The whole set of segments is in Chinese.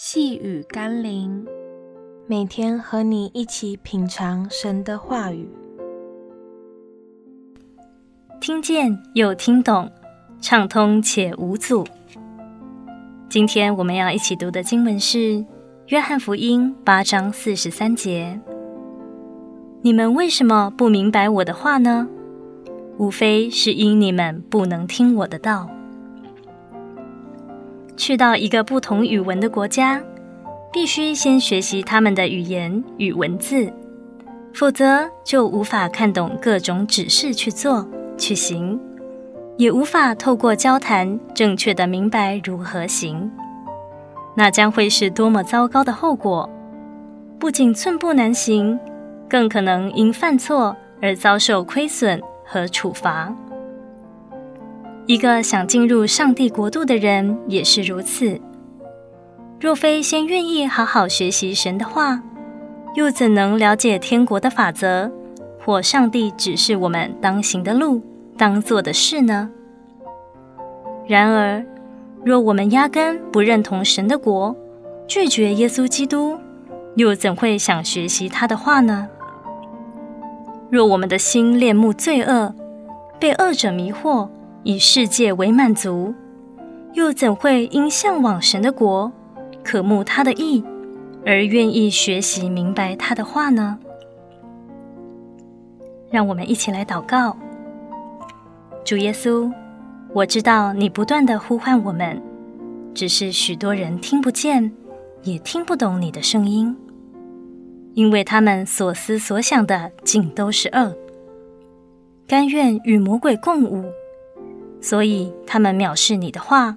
细雨甘霖，每天和你一起品尝神的话语，听见又听懂，畅通且无阻。今天我们要一起读的经文是《约翰福音》八章四十三节：“你们为什么不明白我的话呢？无非是因你们不能听我的道。”去到一个不同语文的国家，必须先学习他们的语言与文字，否则就无法看懂各种指示去做去行，也无法透过交谈正确地明白如何行。那将会是多么糟糕的后果！不仅寸步难行，更可能因犯错而遭受亏损和处罚。一个想进入上帝国度的人也是如此。若非先愿意好好学习神的话，又怎能了解天国的法则，或上帝指示我们当行的路、当做的事呢？然而，若我们压根不认同神的国，拒绝耶稣基督，又怎会想学习他的话呢？若我们的心恋慕罪恶，被恶者迷惑，以世界为满足，又怎会因向往神的国、渴慕他的意，而愿意学习明白他的话呢？让我们一起来祷告。主耶稣，我知道你不断的呼唤我们，只是许多人听不见，也听不懂你的声音，因为他们所思所想的尽都是恶，甘愿与魔鬼共舞。所以他们藐视你的话，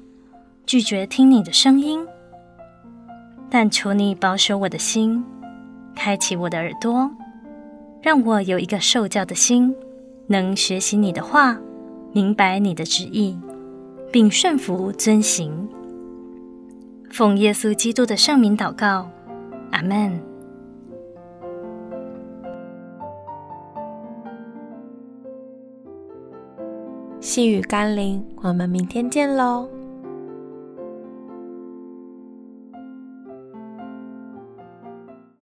拒绝听你的声音。但求你保守我的心，开启我的耳朵，让我有一个受教的心，能学习你的话，明白你的旨意，并顺服遵行。奉耶稣基督的圣名祷告，阿门。细雨甘霖，我们明天见喽。